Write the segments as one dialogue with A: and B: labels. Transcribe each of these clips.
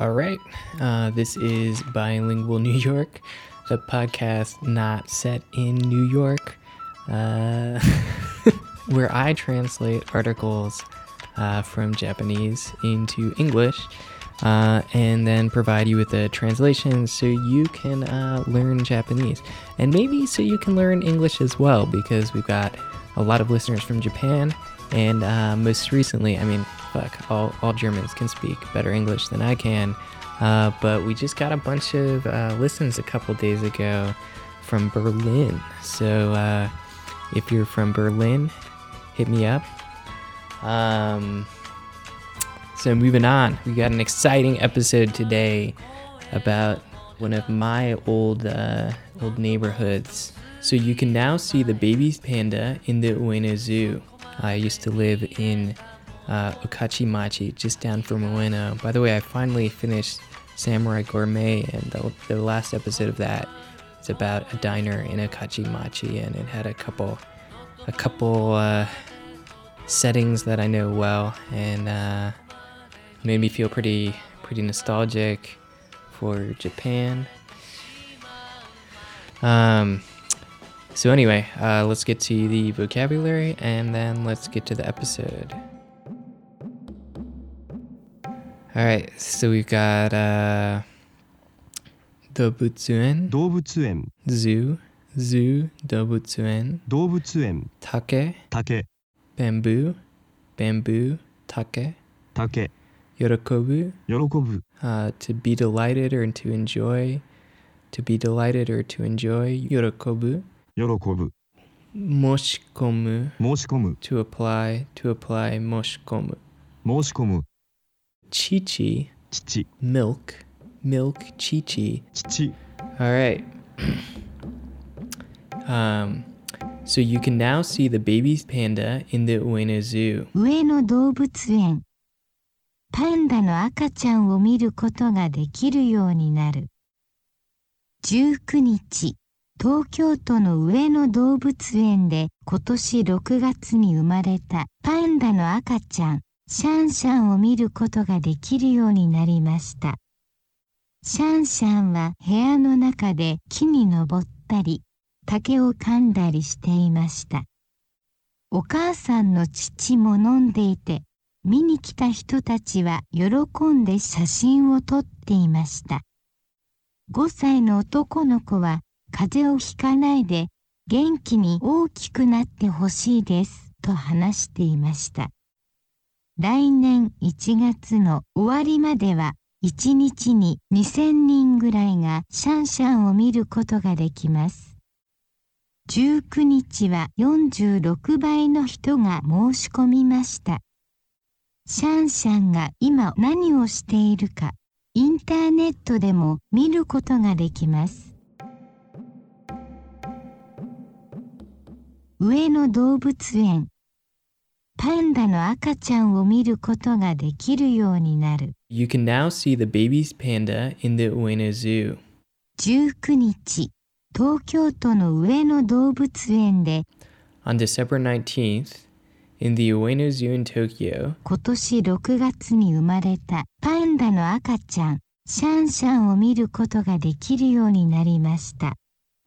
A: All right. Uh, this is Bilingual New York, the podcast not set in New York, uh, where I translate articles uh, from Japanese into English uh, and then provide you with the translation so you can uh, learn Japanese. And maybe so you can learn English as well, because we've got a lot of listeners from Japan. And uh, most recently, I mean, fuck, all, all Germans can speak better English than I can. Uh, but we just got a bunch of uh, listens a couple days ago from Berlin. So uh, if you're from Berlin, hit me up. Um, so moving on, we got an exciting episode today about one of my old uh, old neighborhoods. So you can now see the baby panda in the Ueno Zoo. I used to live in uh, Okachimachi, just down from Ueno. By the way, I finally finished Samurai Gourmet, and the, the last episode of that is about a diner in Okachimachi, and it had a couple, a couple uh, settings that I know well, and uh, made me feel pretty, pretty nostalgic for Japan. Um, so anyway, uh, let's get to the vocabulary, and then let's get to the episode. All right, so we've got uh, 動物園
B: 動物園
A: zoo, zoo, 動物園
B: 動物園
A: 竹
B: 竹
A: bamboo, bamboo, 竹
B: 竹
A: 喜ぶ
B: 喜ぶ
A: uh, to be delighted or to enjoy, to be delighted or to enjoy, 喜ぶ
B: 喜ぶ
A: 申し込む
B: 申し込む
A: to apply, to apply, 申し込む
B: 申し込む
A: Chichi,
B: 父
A: milk, milk, chichi.
B: 父
A: All right. um, so you can now see the baby panda in the Ueno Zoo.
C: 上野動物園パンダの赤ちゃんを見ることができるようになる19日東京都の上野動物園で今年6月に生まれたパンダの赤ちゃんシャンシャンを見ることができるようになりました。シャンシャンは部屋の中で木に登ったり竹を噛んだりしていました。お母さんの父も飲んでいて見に来た人たちは喜んで写真を撮っていました。5歳の男の子は風邪をひかないで元気に大きくなってほしいですと話していました。来年1月の終わりまでは1日に2000人ぐらいがシャンシャンを見ることができます。19日は46倍の人が申し込みました。シャンシャンが今何をしているかインターネットでも見ることができます。上野動物園。パンダの赤ちゃんを見ることができるようになる
A: You can now see the baby panda in the Ueno Zoo.
C: 19日東京都の上野動物園で
A: On December 19th, in the Ueno Zoo in Tokyo,
C: 今年6月に生まれたパンダの赤ちゃんシャンシャンを見ることができるようになりました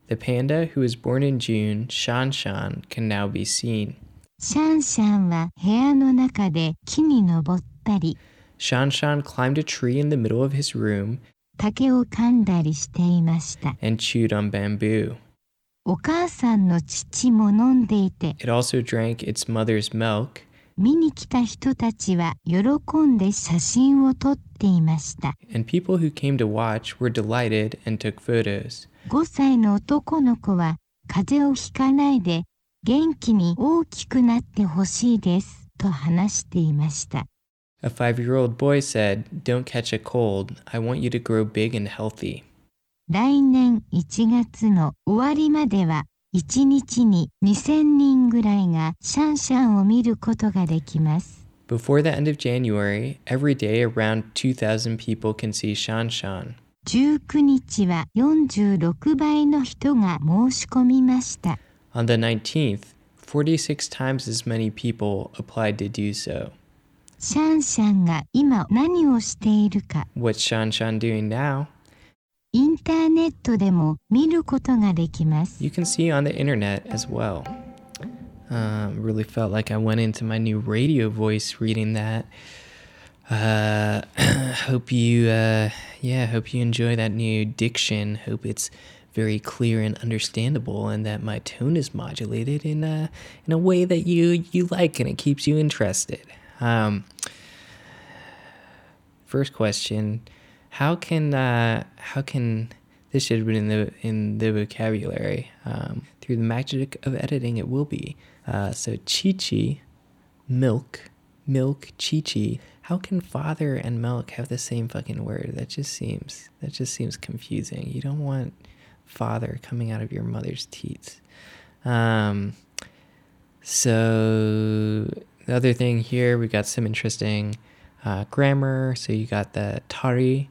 A: the panda who was born in June, Shan Shan, can now be seen.
C: シャンシャンは部屋の中で木に登ったり
A: Shan Shan climbed a tree in the middle of his room
C: 竹を噛んだりしていました
A: and chewed on bamboo.
C: お母さんの父も飲んでいて
A: It also drank its mother's milk,
C: 見に来た人たちは喜んで写真を撮っていました
A: and people who came to watch were delighted and took photos.
C: 5歳の男の子は風邪をひかないで元気に大きくなってほしいですと話していました
A: A five year old boy said, Don't catch a cold. I want you to grow big and healthy.
C: 来年1月の終わりまでは1日に2000人ぐらいがシャンシャンを見ることができます。
A: Before the end of January, every day around 2,000 people can see Shan Shan.
C: 19日は46倍の人が申し込みました。
A: On the 19th, 46 times as many people applied to do so.
C: シャンシャンが今何をしているか
A: What's Shan Shan doing now?
C: インターネットでも見ることができます。
A: You can see on the internet as well. Um, really felt like I went into my new radio voice reading that. Uh, hope you, uh, yeah, hope you enjoy that new diction. Hope it's very clear and understandable, and that my tone is modulated in a in a way that you you like, and it keeps you interested. Um, first question: How can uh, how can this should have been in the in the vocabulary um, through the magic of editing? It will be. Uh, so chi chi, milk, milk, chi chi. How can father and milk have the same fucking word? That just seems that just seems confusing. You don't want father coming out of your mother's teats. Um, so the other thing here, we got some interesting uh, grammar. So you got the tari,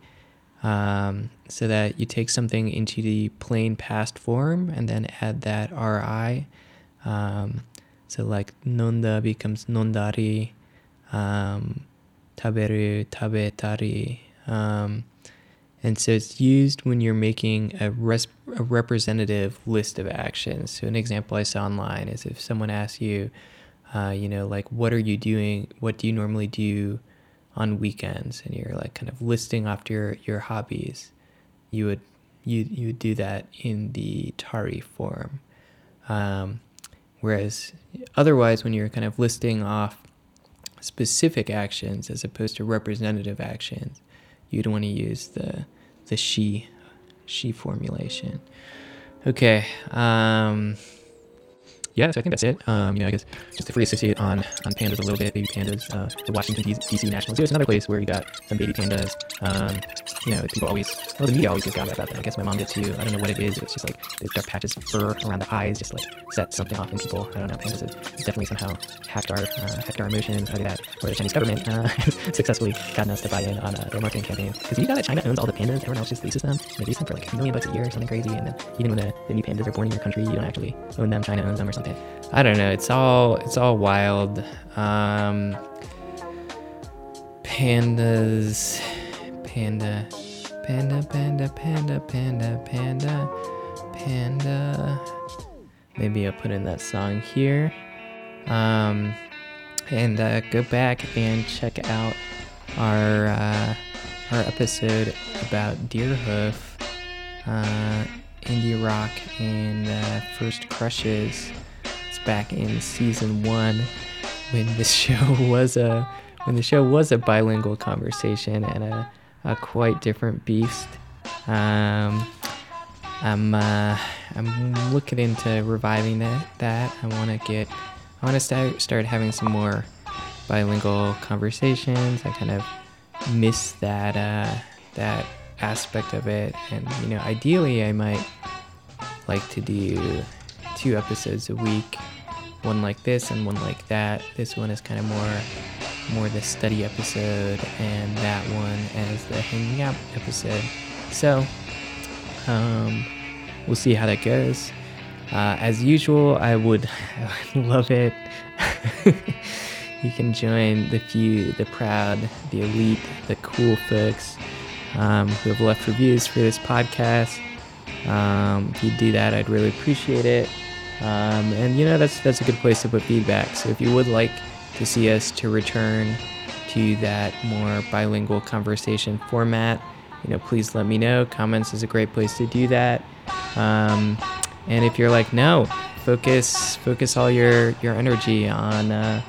A: um, so that you take something into the plain past form and then add that ri. Um, so like nonda becomes nondari, um, taberu tabetari. Um, and so it's used when you're making a, res- a representative list of actions. So an example I saw online is if someone asks you, uh, you know, like, what are you doing? What do you normally do on weekends? And you're like kind of listing off your, your hobbies. You would you you would do that in the Tari form. Um, whereas otherwise, when you're kind of listing off specific actions as opposed to representative actions, you'd want to use the the she she formulation. Okay. Um, yeah, so I think that's it. Um, you know, I guess just to free associate on on pandas a little bit, baby pandas, uh, the Washington D.C. National Zoo is another place where you got some baby pandas. Um, you know, people always, well, the media always gives out about them. I guess my mom did too. I don't know what it is. It's just like these dark patches fur around the eyes, just like set something off in people. I don't know. Pandas have definitely somehow hacked our uh, hacked our emotions. Either that, or the Chinese government uh, successfully gotten us to buy in on their marketing campaign. Because you know that China owns all the pandas, everyone else just leases them. They lease them for like a million bucks a year or something crazy, and then even when the, the new pandas are born in your country, you don't actually own them. China owns them or something. I don't know. It's all it's all wild. Um, pandas, panda, panda, panda, panda, panda, panda, panda. Maybe I'll put in that song here. Um, and uh, go back and check out our uh, our episode about Deerhoof, uh, indie rock, and uh, first crushes. It's back in season one when the show was a when the show was a bilingual conversation and a, a quite different beast. Um, I'm uh, I'm looking into reviving that. That I want to get. I want to start start having some more bilingual conversations. I kind of miss that uh, that aspect of it, and you know, ideally, I might like to do two episodes a week, one like this and one like that. This one is kind of more more the study episode, and that one as the hanging out episode. So, um, we'll see how that goes. Uh, as usual, I would, love it. you can join the few, the proud, the elite, the cool folks um, who have left reviews for this podcast. Um, if you do that, I'd really appreciate it. Um, and you know that's that's a good place to put feedback. So if you would like to see us to return to that more bilingual conversation format, you know, please let me know. Comments is a great place to do that. Um, and if you're like, no, focus focus all your your energy on uh,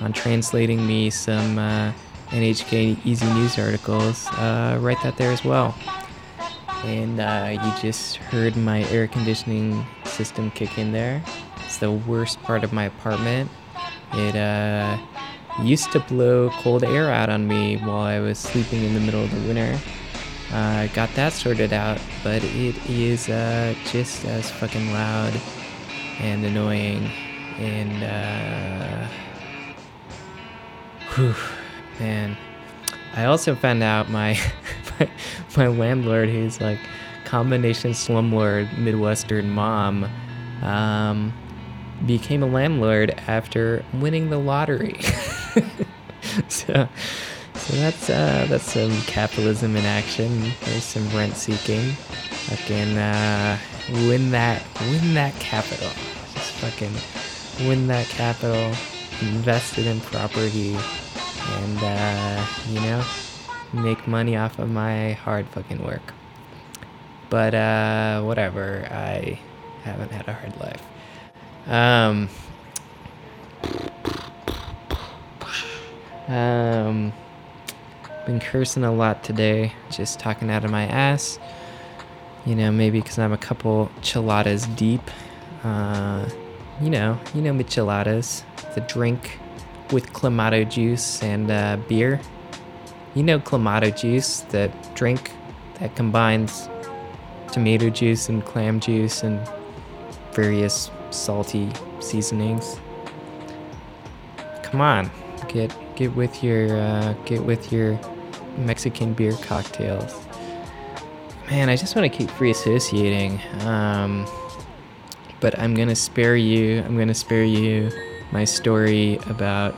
A: on translating me some uh, NHK Easy News articles, uh, write that there as well. And uh, you just heard my air conditioning system kick in there. It's the worst part of my apartment. It uh, used to blow cold air out on me while I was sleeping in the middle of the winter. I uh, got that sorted out, but it is uh, just as fucking loud and annoying. And, uh, whew, man. I also found out my, my, my landlord, who's like combination slumlord Midwestern mom, um, became a landlord after winning the lottery. so, so that's uh, that's some capitalism in action. There's some rent seeking. Fucking uh, win that, win that capital. Just fucking win that capital. Invest it in property, and uh, you know, make money off of my hard fucking work. But uh, whatever. I haven't had a hard life. Um, um, been cursing a lot today, just talking out of my ass. You know, maybe because I'm a couple chiladas deep. Uh, you know, you know micheladas, the drink with clamato juice and uh, beer. You know clamato juice, the drink that combines tomato juice and clam juice and various salty seasonings. Come on, get get with your uh, get with your Mexican beer cocktails. Man, I just want to keep free associating. Um, but I'm gonna spare you. I'm gonna spare you my story about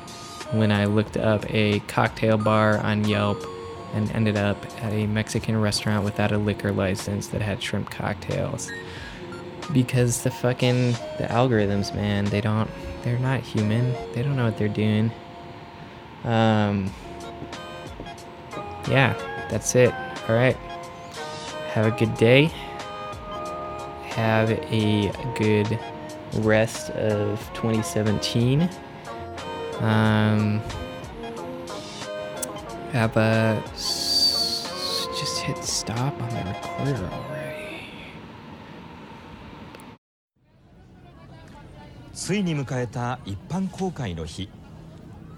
A: when I looked up a cocktail bar on Yelp and ended up at a Mexican restaurant without a liquor license that had shrimp cocktails. Because the fucking the algorithms, man, they don't they're not human. They don't know what they're doing. Um Yeah, that's it. All right. Have a good day. Have a good rest of 2017. Um have just hit stop on the recorder already.
D: ついに迎えた一般公開の日。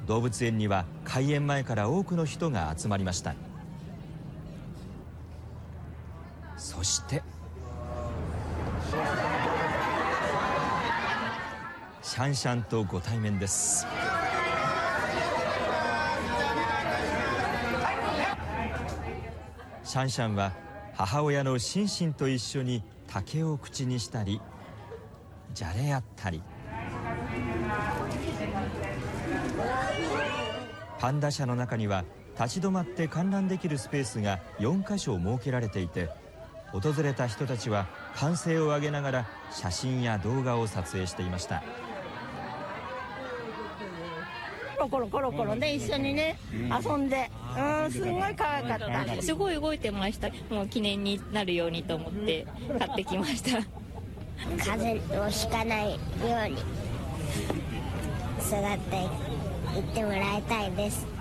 D: 動物園には開園前から多くの人が集まりました。そしてシャンシャンとご対面です。シャンシャンは母親のシンシンと一緒に竹を口にしたりじゃれ合ったり。パンダ舎の中には立ち止まって観覧できるスペースが4カ所設けられていて訪れた人たちは歓声を上げながら写真や動画を撮影していました。
E: コロコロコロコロで一緒にね遊んで。うんすごい可愛かった。
F: すごい動いてました。もう記念になるようにと思って買ってきました。
G: 風邪をひかないように育ってい行ってもらいたいです。